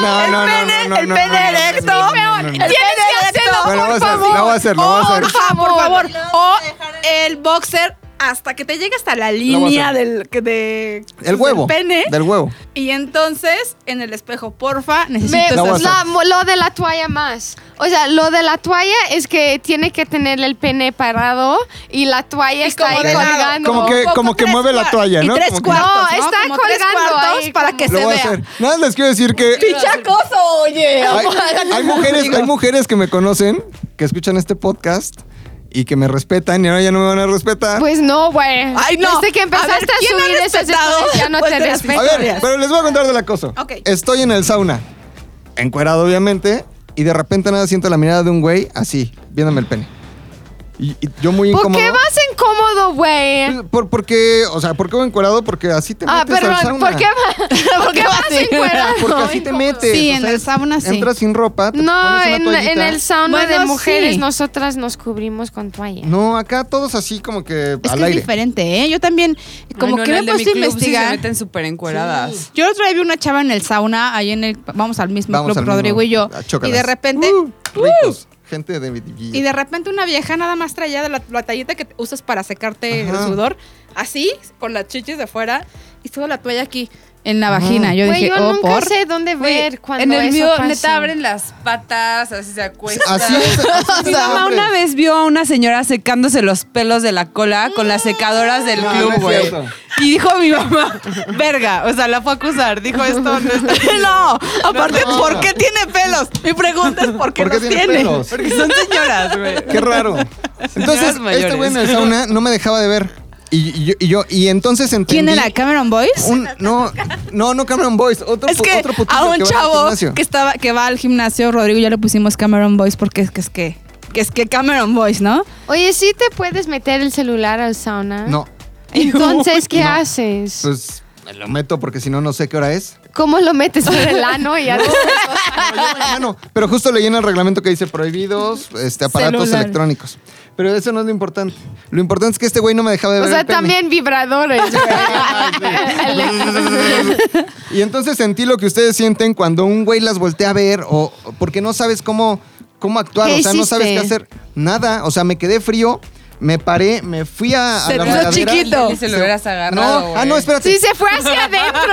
No, el no, no, pene, no, no, el no, pene no, no, no, erecto. no, no, no, no. El Tienes pene que hacerlo, erecto. Bueno, lo voy a por hacer, favor. lo voy a hacer, lo voy a hacer. Ajá, por favor. O el boxer hasta que te llegue hasta la línea del, que de, El huevo. del pene. Del huevo. Y entonces, en el espejo, porfa, Me- necesito a esas- la- lo de la toalla más. O sea, lo de la toalla es que tiene que tener el pene parado y la toalla Y está como ahí de lado. colgando. Como que- como que tres mueve la toalla, y ¿no? tres Como que- cuartos, No, está Como tres colgando ahí, para como- que Lo se voy a vea. hacer. Nada más les quiero decir que. ¡Pichacoso, oye! Hay, hay mujeres, hay mujeres que me conocen, que escuchan este podcast y que me respetan y ahora ya no me van a respetar. Pues no, güey. Ay, no. Desde que A empezaste ver, a, ¿quién ha subir esas historias ya no te respeto. a ver, pero les voy a contar del acoso. Ok. Estoy en el sauna, encuerado obviamente, y de repente nada siento la mirada de un güey así, viéndome el pene. Y, y yo muy ¿Por incómodo. qué vas incómodo, güey? Pues, Por, porque, o sea, ¿por qué voy encuerado? Porque así te Ah, metes al perdón, sauna. ¿por qué, va- ¿por qué vas encuerado? Porque así te metes. Sí, o en sea, el sauna sí. Entras sin ropa, te No, pones una en, toallita. en el sauna Bueno, de mujeres sí. nosotras nos cubrimos con toalla. No, acá todos así como que Es al que es diferente, ¿eh? Yo también, como Ay, no, que me puesto a club sí se investigar. meten súper encueradas. Yo otra vez vi una chava en el sauna, ahí en el, vamos al mismo Vamos club, al mismo. Rodrigo y yo. Ah, Y de repente, Uh, ricos. Gente de y de repente una vieja nada más traía de la, la tallita que usas para secarte Ajá. el sudor, así, con las chichis de fuera, y toda la toalla aquí, en la vagina. Yo Güey, dije, yo oh, nunca por. sé dónde ver Güey, cuando en el eso mío, pasa. neta, abren las patas, así se acuestan. Así es. así Mi mamá una vez vio a una señora secándose los pelos de la cola con las secadoras del No, club, no es güey. cierto. y dijo mi mamá, verga, o sea, la fue a acusar. Dijo esto no está no, aparte, No. ¿por qué tiene pelos? Mi pregunta es ¿por qué, ¿Por qué los tiene tiene? pelos? Porque son señoras, güey. Qué raro. Entonces, Señoras mayores. este güey en el sauna no me dejaba de ver. Y, y yo, y yo- y entonces entendí... ¿Quién era? ¿Cameron Boyce? Un, no, no, no Cameron Boyce. Otro, es que otro a un que chavo que estaba que va al gimnasio, Rodrigo ya le pusimos Cameron Boyce porque es que es que que es que Cameron Boyce, ¿no? Oye, ¿sí te puedes meter el celular al sauna? No, Entonces, ¿qué No. haces? pues me lo meto porque si no, no sé qué hora es. ¿Cómo lo metes por el ano y ya? Ah, no, pero justo leí en el reglamento que dice prohibidos este, aparatos Celular. electrónicos. Pero eso no es lo importante. Lo importante es que este güey no me dejaba de O ver sea, el pene. también vibradores, güey. Y entonces sentí lo que ustedes sienten cuando un güey las voltea a ver o o porque no sabes cómo, cómo actuar, ¿Qué o sea, no sabes qué hacer. Nada, o sea, me quedé frío, me paré, me fui a, a Se la hizo chiquito. Y se lo hubieras agarrado, No, ah, no, espérate. Sí, se fue hacia adentro.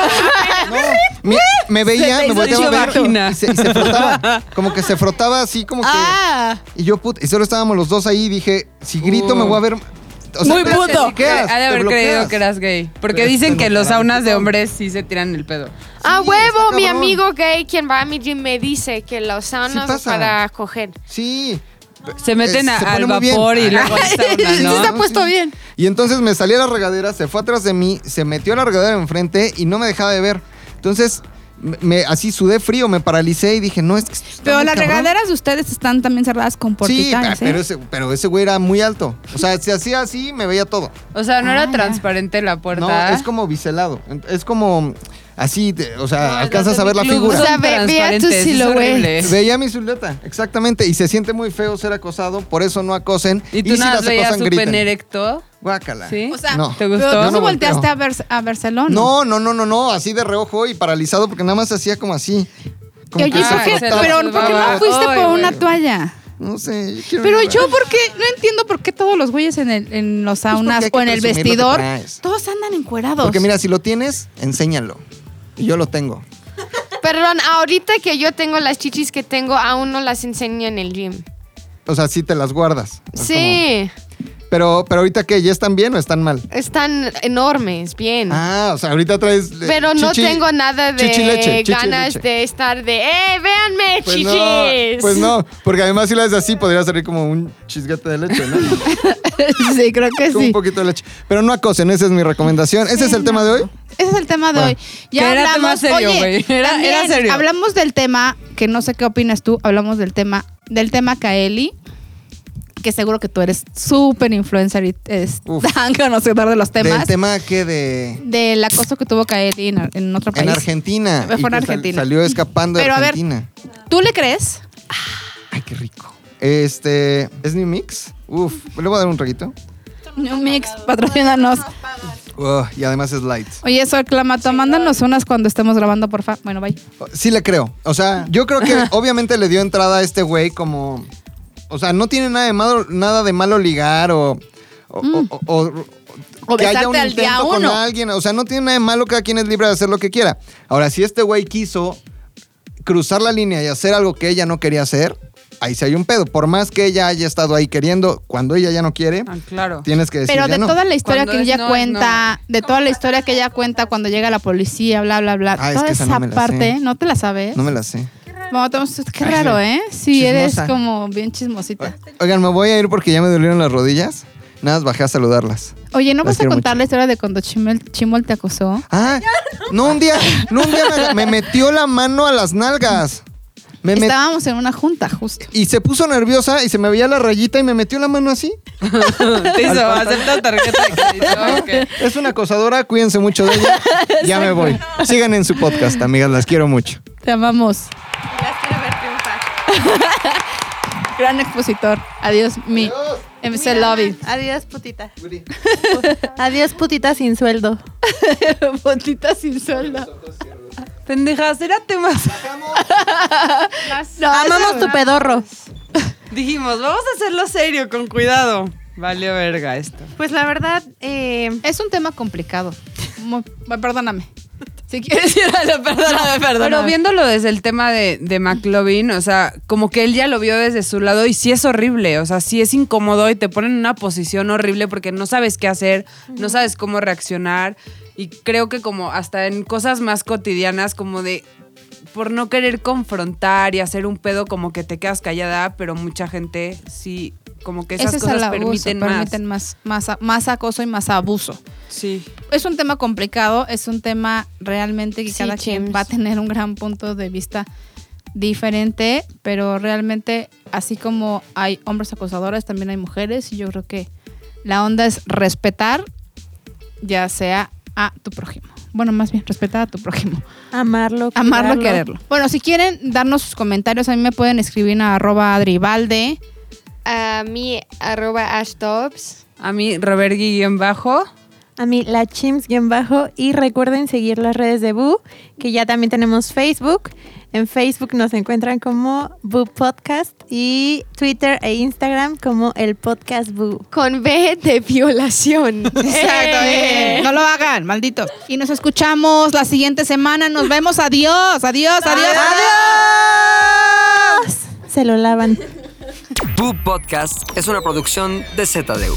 No, me, me veía, me volteaba a ver y se, y se frotaba. Como que se frotaba así, como que. Ah, Y yo, put, y solo estábamos los dos ahí y dije, si grito me voy a ver. O Muy puto. Ha de haber creído que eras gay. Porque Pero dicen que los saunas de hombres sí se tiran el pedo. A Sí, huevo, mi amigo gay, quien va a mi gym, me dice que los saunas para coger. Sí. Se meten Eh, a- se al pone muy bien. vapor y luego al sauna, Sí, ¿no? se ha puesto bien. Y entonces me salí a la regadera, se fue atrás de mí, se metió a la regadera enfrente y no me dejaba de ver. Entonces, me, me- así sudé frío, me paralicé y dije, no, es que. esto está Pero muy las cabrón. regaderas de ustedes están también cerradas con Sí, portitanes, pero ¿eh? ese, pero ese güey era muy alto. O sea, si hacía así, me veía todo. O sea, no Ah, era ya. transparente la No, puerta. es como biselado. Es como así, de- o sea, No, alcanzas a ver la figura. O sea, ve- ve a tu transparentes, es silhouette. horrible. Veía mi silueta, exactamente. Y se siente muy feo ser acosado, por eso no acosen. ¿Y tú si nada las veías pene erecto? Guácala. ¿Sí? O sea, No. ¿Te pero gustó? tú Yo no volteaste a, ver, a Barcelona. No, no, no, no, no, así de reojo y paralizado porque nada más hacía como así. Como Oye, ¿por qué- pero ¿por qué no fuiste por güey. una toalla? No sé, yo quiero Pero a- yo, ¿por qué? No entiendo por qué todos los güeyes en, el, en los saunas Pues porque o en el vestidor, todos andan encuerados. Porque mira, si lo tienes, enséñalo. Yo lo tengo. Perdón, ahorita que yo tengo las chichis que tengo, aún no las enseño en el gym. O sea, sí te las guardas. Es Sí, como- Pero, pero ahorita qué, ¿ya están bien o están mal? están enormes, bien. Ah, o sea, ahorita traes. eh, Pero no chichi- tengo nada de chichi leche, chichi ganas de estar de, ¡eh, véanme, Pues chichis! no, pues no, porque además si lo haces así podría salir como un chisguete de leche, ¿no? sí, creo que Como sí. un poquito de leche. Pero no acosen, esa es mi recomendación. ¿Ese es el tema de hoy? Ese es el tema de Bueno. hoy. Ya Que era hablamos, tema serio, oye, güey. Era- era serio. Hablamos del tema, que no sé qué opinas tú, hablamos del tema, del tema Kaeli, que seguro que tú eres súper influencer y es Uf. tan conocedor de los Del temas. tema que de... del acoso que tuvo Kaeli en, en otro país. En Argentina. Fue en sal- Argentina. salió escapando de Pero a ver, Argentina. ¿Tú le crees? Ay, qué rico. Este, ¿es New Mix? Uf, le voy a dar un traguito. New Mix, patrocínanos. Y además es light. Oye, Sol Clamato, mándanos unas cuando estemos grabando, porfa. Bueno, bye. Sí le creo. O sea, yo creo que obviamente le dio entrada a este güey como... O sea, no tiene nada de malo, nada de malo ligar o... O, o- o- o- Mm. O que haya besarte un al día intento con alguien. O sea, no tiene nada de malo, cada quien es libre de hacer lo que quiera. Ahora, si este güey quiso cruzar la línea y hacer algo que ella no quería hacer, ahí sí hay un pedo. Por más que ella haya estado ahí queriendo, cuando ella ya no quiere, Ah, claro. tienes que decir Pero ya de no. toda la historia Cuando que ella no, cuenta, de toda la historia que ella cuenta cuando llega la policía, bla, bla, bla, Ah, es toda que esa parte, sé. ¿no te la sabes? No me la sé. Te- qué raro, ¿eh? Sí, eres como bien chismosita. Oigan, me voy a ir porque ya me dolieron las rodillas. Nada más bajé a saludarlas. Oye, ¿no Las vas a contar mucho. la historia de cuando Chimol, Chimol te acosó? Ah, no, un día, no, un día me, me metió la mano a las nalgas. Me met- Estábamos en una junta, justo. y se puso nerviosa y se me veía la rayita y me metió la mano así. Te hizo tarjeta de crédito. Es una acosadora, cuídense mucho de ella. Ya me voy. Sigan en su podcast, amigas, las quiero mucho. Te amamos. Las quiero ver triunfar. Gran expositor. Adiós, mi MC Lobby. Adiós, putita. Adiós, putita sin sueldo. Bontita sin sueldo. Pendejas, era temas. No, Amamos tu pedorro. Dijimos, vamos a hacerlo serio, con cuidado. Valió verga esto. Pues la verdad, eh, Es un tema complicado. Perdóname. Si quieres ir a la perdóname, perdóname. Pero viéndolo desde el tema de, de McLovin, o sea, como que él ya lo vio desde su lado y sí es horrible, o sea, sí es incómodo y te pone en una posición horrible porque no sabes qué hacer, no sabes cómo reaccionar y creo que como hasta en cosas más cotidianas como de por no querer confrontar y hacer un pedo como que te quedas callada, pero mucha gente sí como que esas Ese es cosas el abuso, permiten, más. permiten más, más, acoso y más abuso. Sí. Es un tema complicado, es un tema realmente que Sí, cada quien va a tener un gran punto de vista diferente, pero realmente así como hay hombres acosadores, también hay mujeres y yo creo que la onda es respetar ya sea a tu prójimo. Bueno, más bien respetar a tu prójimo. amarlo. Amarlo, cuidarlo. quererlo. Bueno, si quieren darnos sus comentarios, a mí me pueden escribir a arroba adribalde. A mí, arroba ashtops. A mí Robert Guillén bajo A mí, la Chims guion bajo. Y recuerden seguir las redes de Boo, que ya también tenemos Facebook. En Facebook nos encuentran como Boo Podcast y Twitter e Instagram como el Podcast Boo. Con B de violación. Exacto, Eh. eh. no lo hagan, malditos. Y nos escuchamos la siguiente semana. Nos vemos. Adiós, adiós, adiós. Se lo lavan. Boo Podcast es una producción de ZDU.